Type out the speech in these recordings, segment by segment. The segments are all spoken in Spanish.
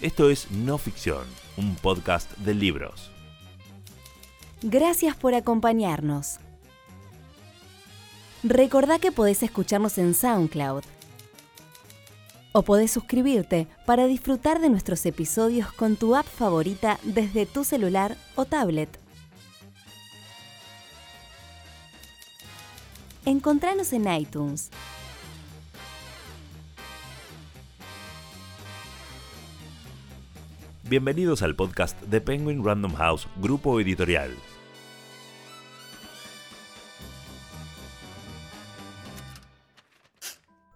Esto es No Ficción, un podcast de libros. Gracias por acompañarnos. Recordá que podés escucharnos en SoundCloud o podés suscribirte para disfrutar de nuestros episodios con tu app favorita desde tu celular o tablet. Encontranos en iTunes. Bienvenidos al podcast de Penguin Random House, grupo editorial.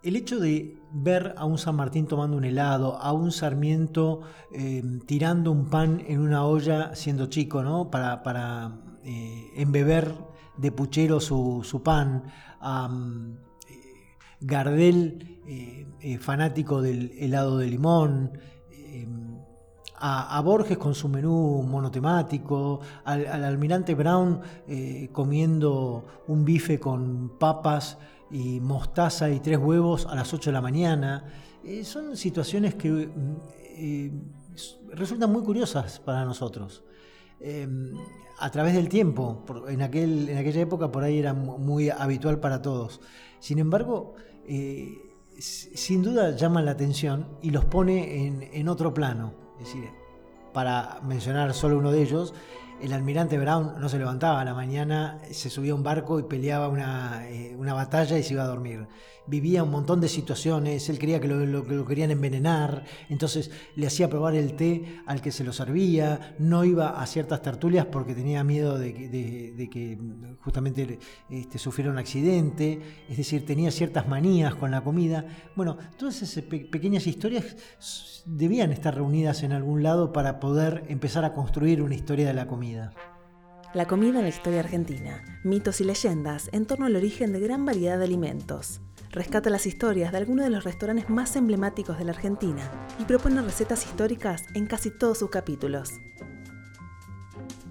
El hecho de ver a un San Martín tomando un helado, a un Sarmiento eh, tirando un pan en una olla siendo chico, ¿no? Para, eh, embeber de puchero su, pan, a eh, Gardel, fanático del helado de limón, a, Borges con su menú monotemático, al, almirante Brown comiendo un bife con papas y mostaza y tres huevos a las 8 de la mañana. Eh, son situaciones que mm, eh, resultan muy curiosas para nosotros. Eh, a través del tiempo, en, aquel, en aquella época por ahí era muy habitual para todos. Sin embargo, sin duda llaman la atención y los pone en, en otro plano. Es decir, para mencionar solo uno de ellos, el almirante Brown no se levantaba a la mañana, se subía a un barco y peleaba una, eh, una batalla y se iba a dormir. Vivía un montón de situaciones, él creía que lo, querían envenenar, entonces le hacía probar el té al que se lo servía, no iba a ciertas tertulias porque tenía miedo de que, justamente este, sufriera un accidente, es decir, tenía ciertas manías con la comida. Bueno, todas esas pequeñas historias debían estar reunidas en algún lado para poder empezar a construir una historia de la La comida en la historia argentina, mitos y leyendas en torno al origen de gran variedad de alimentos. Rescata las historias de algunos de los restaurantes más emblemáticos de la Argentina y propone recetas históricas en casi todos sus capítulos.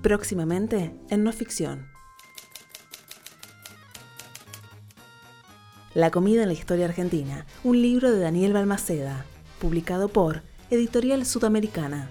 Próximamente en no ficción. La comida en la historia argentina, un libro de Daniel Balmaceda, publicado por Editorial Sudamericana.